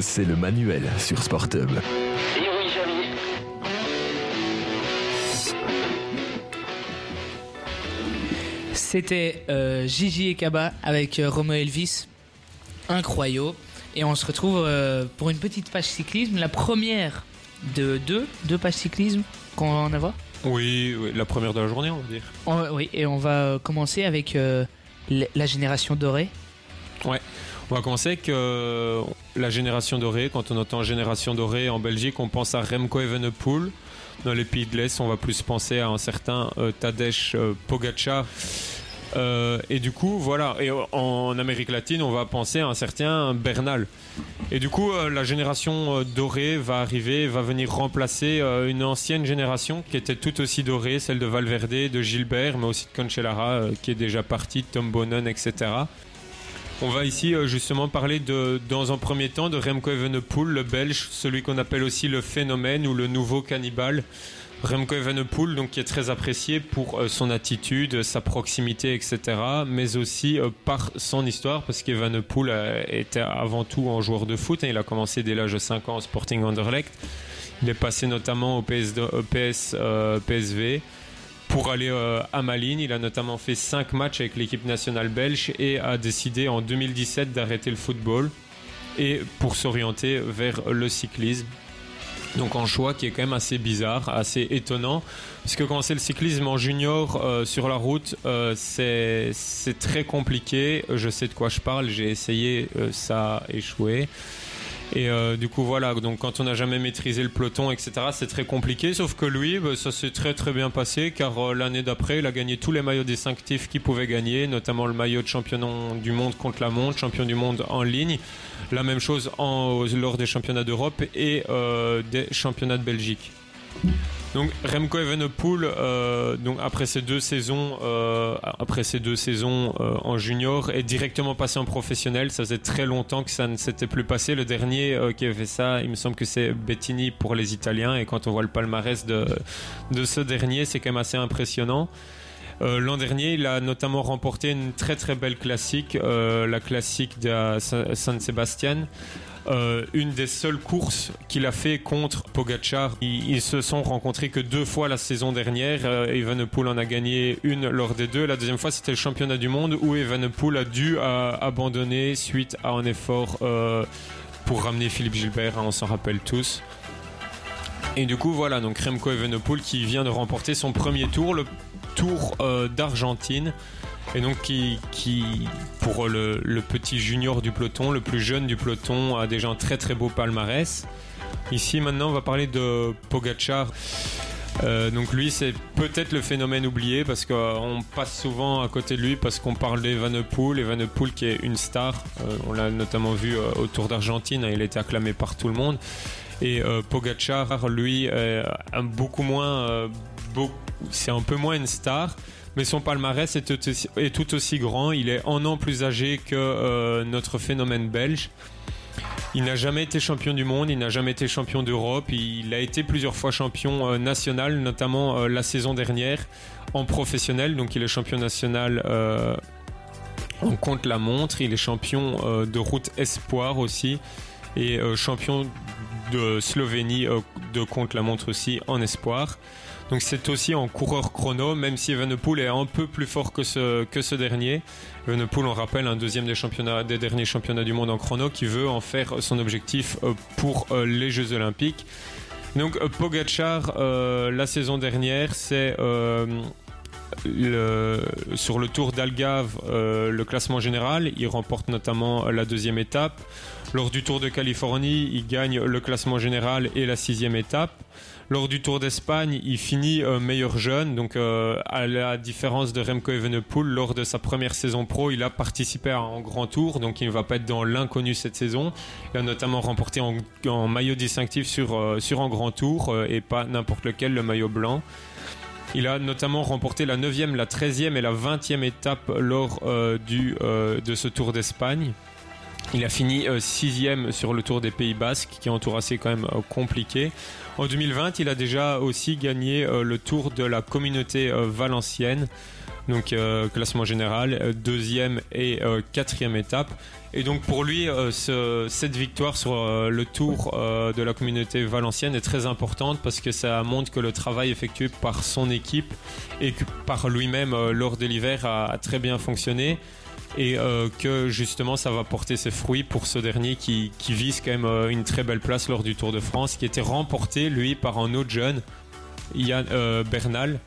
c'est le manuel sur Sportub. C'était euh, Gigi et Kaba avec euh, Romo Elvis. Incroyable. Et on se retrouve euh, pour une petite page cyclisme, la première de deux, deux pages cyclisme qu'on va en avoir. Oui, oui, la première de la journée, on va dire. On- oui, et on va euh, commencer avec euh, la génération dorée. Ouais. On va commencer avec euh, la génération dorée. Quand on entend génération dorée en Belgique, on pense à Remco Evenepoel. Dans les pays de l'Est, on va plus penser à un certain euh, Tadej euh, Pogacar. Euh, et du coup, voilà. Et en Amérique latine, on va penser à un certain Bernal. Et du coup, euh, la génération dorée va arriver, va venir remplacer une ancienne génération qui était tout aussi dorée, celle de Valverde, de Gilbert, mais aussi de Cancellara, qui est déjà parti, de Tom Bonnen, etc. On va ici euh, justement parler de, dans un premier temps de Remco Evenepoel, le Belge, celui qu'on appelle aussi le phénomène ou le nouveau cannibale. Remco Evenepoel, donc qui est très apprécié pour euh, son attitude, sa proximité, etc., mais aussi euh, par son histoire, parce qu'Evenepoel euh, était avant tout un joueur de foot. hein. il a commencé dès l'âge de 5 ans au Sporting Anderlecht. Il est passé notamment au, euh, PSV pour aller euh, à Malines. Il a notamment fait 5 matchs avec l'équipe nationale belge et a décidé en 2017 d'arrêter le football et pour s'orienter vers le cyclisme. Donc un choix qui est quand même assez bizarre, assez étonnant, parce que quand c'est le cyclisme en junior euh, sur la route, euh, c'est très compliqué. Je sais de quoi je parle, j'ai essayé, ça a échoué. Et euh, du coup voilà, donc quand on n'a jamais maîtrisé le peloton, etc., c'est très compliqué. Sauf que lui, bah, ça s'est très très bien passé, car euh, l'année d'après, il a gagné tous les maillots distinctifs qu'il pouvait gagner, notamment le maillot de champion du monde contre la montre, champion du monde en ligne. La même chose lors des championnats d'Europe et euh, des championnats de Belgique. Donc Remco Evenepoel, euh, donc après ces deux saisons, euh, après ces deux saisons euh, en junior, est directement passé en professionnel. Ça faisait très longtemps que ça ne s'était plus passé. Le dernier euh, qui a fait ça, il me semble que c'est Bettini pour les Italiens. Et quand on voit le palmarès de de ce dernier, c'est quand même assez impressionnant. Euh, L'an dernier, il a notamment remporté une très très belle classique, euh, la classique de Sa- San Sebastian. Euh, une des seules courses qu'il a fait contre Pogacar. Ils, se sont rencontrés que deux fois la saison dernière. Euh, Evenepoel en a gagné une lors des deux. La deuxième fois, c'était le championnat du monde où Evenepoel a dû abandonner suite à un effort pour ramener Philippe Gilbert. hein, on s'en rappelle tous. Et du coup, voilà, donc Remco Evenepoel qui vient de remporter son premier tour, Tour euh, d'Argentine. Et donc qui, pour le, petit junior du peloton, le plus jeune du peloton, a déjà un très très beau palmarès. Ici maintenant on va parler de Pogachar. Euh, donc lui c'est peut-être le phénomène oublié parce qu'on passe souvent à côté de lui parce qu'on parle d'Evenepoel, Evenepoel qui est une star, Euh, on l'a notamment vu euh, au Tour d'Argentine, il a été acclamé par tout le monde. Et euh, Pogachar lui euh, a beaucoup moins, euh, beau- c'est un peu moins une star. Mais son palmarès est tout, aussi, grand. Il est un an plus âgé que euh, notre phénomène belge. Il n'a jamais été champion du monde, il n'a jamais été champion d'Europe. Il a été plusieurs fois champion euh, national, notamment euh, la saison dernière en professionnel. Donc il est champion national en contre-la-montre. Il est champion de route espoir aussi et champion de Slovénie euh, de contre-la-montre aussi en espoir. Donc c'est aussi en coureur chrono, même si Evenepoel est un peu plus fort que ce, que ce dernier. Evenepoel, on rappelle, un deuxième des, derniers championnats du monde en chrono, qui veut en faire son objectif euh, pour euh, les Jeux Olympiques. Donc euh, la saison dernière, c'est sur le Tour d'Algarve euh, le classement général. Il remporte notamment la deuxième étape. Lors du Tour de Californie, il gagne le classement général et la sixième étape. Lors du Tour d'Espagne, il finit euh, meilleur jeune. Donc, euh, à la différence de Remco Evenepoel, lors de sa première saison pro, il a participé à grand tour. Donc, il ne va pas être dans l'inconnu cette saison. Il a notamment remporté en, maillot distinctif sur, sur un grand tour et pas n'importe lequel, le maillot blanc. Il a notamment remporté la 9e, la 13e et la 20e étape lors euh, du, euh, de ce Tour d'Espagne. Il a fini euh, sixième sur le Tour des Pays Basques, qui est un tour assez quand même euh, compliqué. En 2020, il a déjà aussi gagné euh, le Tour de la communauté valencienne. Donc classement général, deuxième et quatrième étape. Et donc pour lui, ce- cette victoire sur le tour de la communauté valencienne est très importante parce que ça montre que le travail effectué par son équipe et par lui-même lors de l'hiver a très bien fonctionné. Et euh, que justement ça va porter ses fruits pour ce dernier qui, vise quand même euh, une très belle place lors du Tour de France, qui était remporté lui par un autre jeune, Yann euh, Bernal.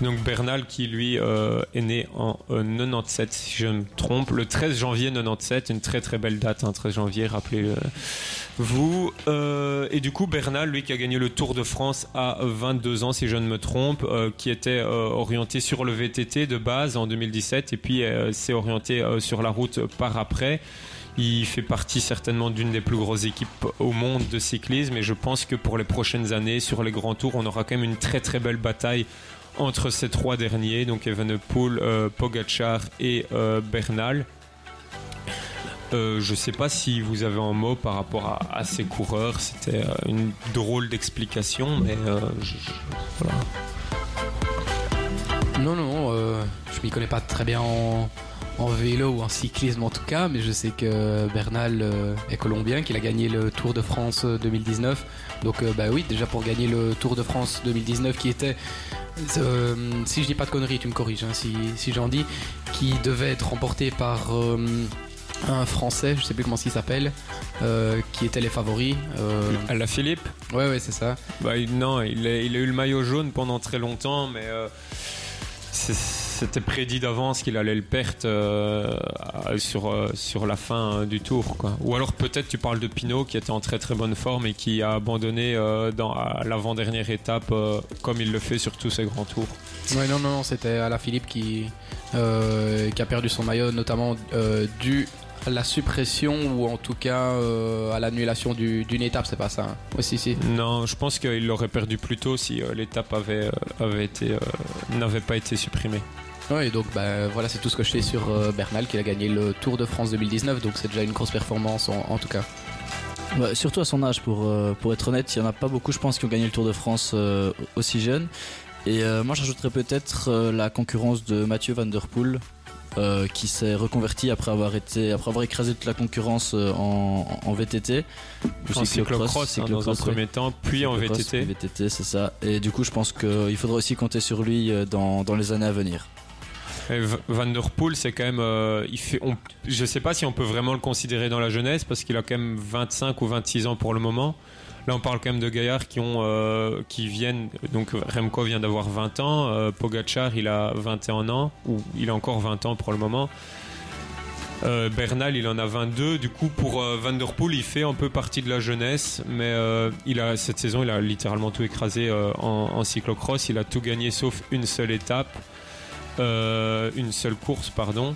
Donc Bernal qui lui euh, est né en euh, 97 si je me trompe, le 13 janvier 97, une très très belle date, hein, 13 janvier, rappelez-le vous. Euh, et du coup Bernal, lui qui a gagné le Tour de France à 22 ans si je ne me trompe, euh, qui était orienté sur le VTT de base en 2017 et puis s'est orienté sur la route par après. Il fait partie certainement d'une des plus grosses équipes au monde de cyclisme et je pense que pour les prochaines années sur les grands tours, on aura quand même une très très belle bataille entre ces trois derniers, donc Evenepoel, euh, Pogacar et euh, Bernal. Euh, je sais pas si vous avez un mot par rapport à, ces coureurs. C'était euh, une drôle d'explication, mais voilà. Non, non, je m'y connais pas très bien en, en vélo ou en cyclisme en tout cas, mais je sais que Bernal est colombien, qu'il a gagné le Tour de France euh, 2019. Donc, bah oui, déjà pour gagner le Tour de France 2019 qui était, euh, si je dis pas de conneries, tu me corriges, hein, si, si j'en dis, qui devait être remporté par euh, un Français, je sais plus comment il s'appelle, euh, qui étaient les favoris. euh, À la Philippe ouais, ouais, c'est ça. Bah, non, il a, il a eu le maillot jaune pendant très longtemps, mais euh, c'est- c'était prédit d'avance qu'il allait le perdre euh, sur, euh, sur la fin euh, du tour. Quoi. Ou alors peut-être tu parles de Pinot qui était en très très bonne forme et qui a abandonné dans, l'avant-dernière étape comme il le fait sur tous ses grands tours. Ouais, non, non, non, c'était Alain Philippe qui, qui a perdu son maillot, notamment dû à la suppression ou en tout cas à l'annulation du- d'une étape, c'est pas ça. hein. Oui, si, si. Non, je pense qu'il l'aurait perdu plus tôt si l'étape avait, avait été, n'avait pas été supprimée. Ouais, et donc bah, voilà, c'est tout ce que je sais sur euh, Bernal, qui a gagné le Tour de France 2019, donc c'est déjà une grosse performance en, en tout cas. Ouais, surtout à son âge, pour, euh, pour être honnête, il n'y en a pas beaucoup, je pense, qui ont gagné le Tour de France euh, aussi jeune. Et euh, moi, j'ajouterais peut-être euh, la concurrence de Mathieu Van Der Poel, euh, qui s'est reconverti après avoir, été, après avoir écrasé toute la concurrence en, en VTT. En cyclocross, hein, dans un premier temps, puis en VTT. VTT, c'est ça. Et du coup, je pense qu'il faudra aussi compter sur lui dans, dans les années à venir. Et Van Der Poel, c'est quand même. euh, je sais pas si on peut vraiment le considérer dans la jeunesse parce qu'il a quand même 25 ou 26 ans pour le moment. Là, on parle quand même de gaillards euh, qui viennent. Donc Remco vient d'avoir 20 ans, euh, Pogacar il a 21 ans ou il a encore 20 ans pour le moment. Euh, Bernal, il en a 22. Du coup, pour euh, Van Der Poel, il fait un peu partie de la jeunesse, mais cette saison, il a littéralement tout écrasé en, en cyclocross. Il a tout gagné sauf une seule étape, euh, une seule course, pardon.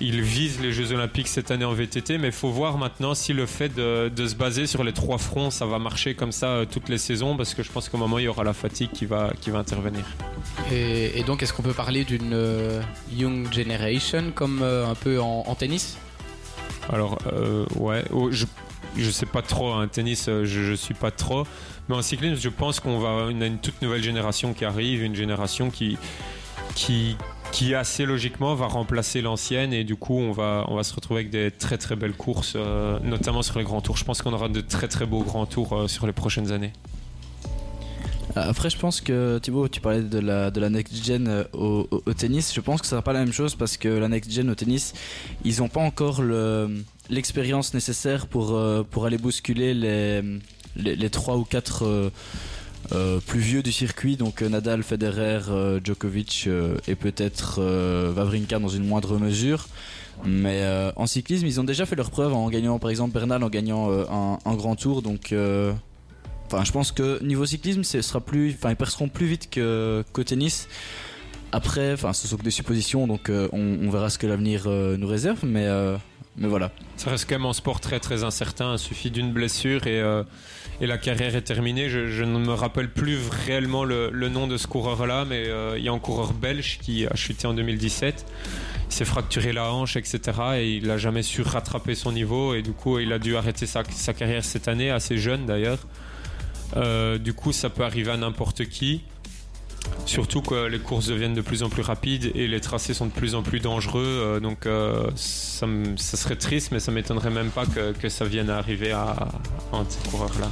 Il vise les Jeux Olympiques cette année en VTT, mais il faut voir maintenant si le fait de, de se baser sur les trois fronts, ça va marcher comme ça euh, toutes les saisons, parce que je pense qu'au moment il y aura la fatigue qui va, qui va intervenir. Et, et donc, est-ce qu'on peut parler d'une euh, Young Generation comme euh, un peu en, en tennis? Alors, euh, ouais, oh, je, je sais pas trop, un tennis, euh, je, je suis pas trop. Mais en cyclisme, je pense qu'on va, on a une toute nouvelle génération qui arrive, une génération qui, qui, qui assez logiquement va remplacer l'ancienne et du coup, on va, on va se retrouver avec des très très belles courses, euh, notamment sur les grands tours. Je pense qu'on aura de très très beaux grands tours euh, sur les prochaines années. Après, je pense que Thibaut, tu parlais de la, de la next gen euh, au, tennis. Je pense que ça sera pas la même chose parce que la next gen au tennis, ils n'ont pas encore le- l'expérience nécessaire pour, euh, pour aller bousculer les, les, les 3 ou 4 plus vieux du circuit. Donc euh, Nadal, Federer, euh, Djokovic euh, et peut-être euh, Wawrinka dans une moindre mesure. Mais euh, en cyclisme, ils ont déjà fait leur preuve en gagnant, par exemple, Bernal en gagnant euh, un, grand tour. Donc. euh, Enfin, je pense que niveau cyclisme, ce sera plus, enfin, ils perceront plus vite que qu'au tennis. Après, enfin, ce sont que des suppositions, donc euh, on, on verra ce que l'avenir euh, nous réserve, mais euh, mais voilà. Ça reste quand même un sport très très incertain. Il suffit d'une blessure et, euh, et la carrière est terminée. Je, ne me rappelle plus réellement le, le nom de ce coureur-là, mais euh, il y a un coureur belge qui a chuté en 2017. Il s'est fracturé la hanche, etc. Et il n'a jamais su rattraper son niveau. Et du coup, il a dû arrêter sa, sa carrière cette année, assez jeune d'ailleurs. Euh, du coup, ça peut arriver à n'importe qui. Surtout que les courses deviennent de plus en plus rapides et les tracés sont de plus en plus dangereux. euh, donc euh, ça, serait triste, mais ça m'étonnerait même pas que, ça vienne arriver à, à un de ces coureurs-là.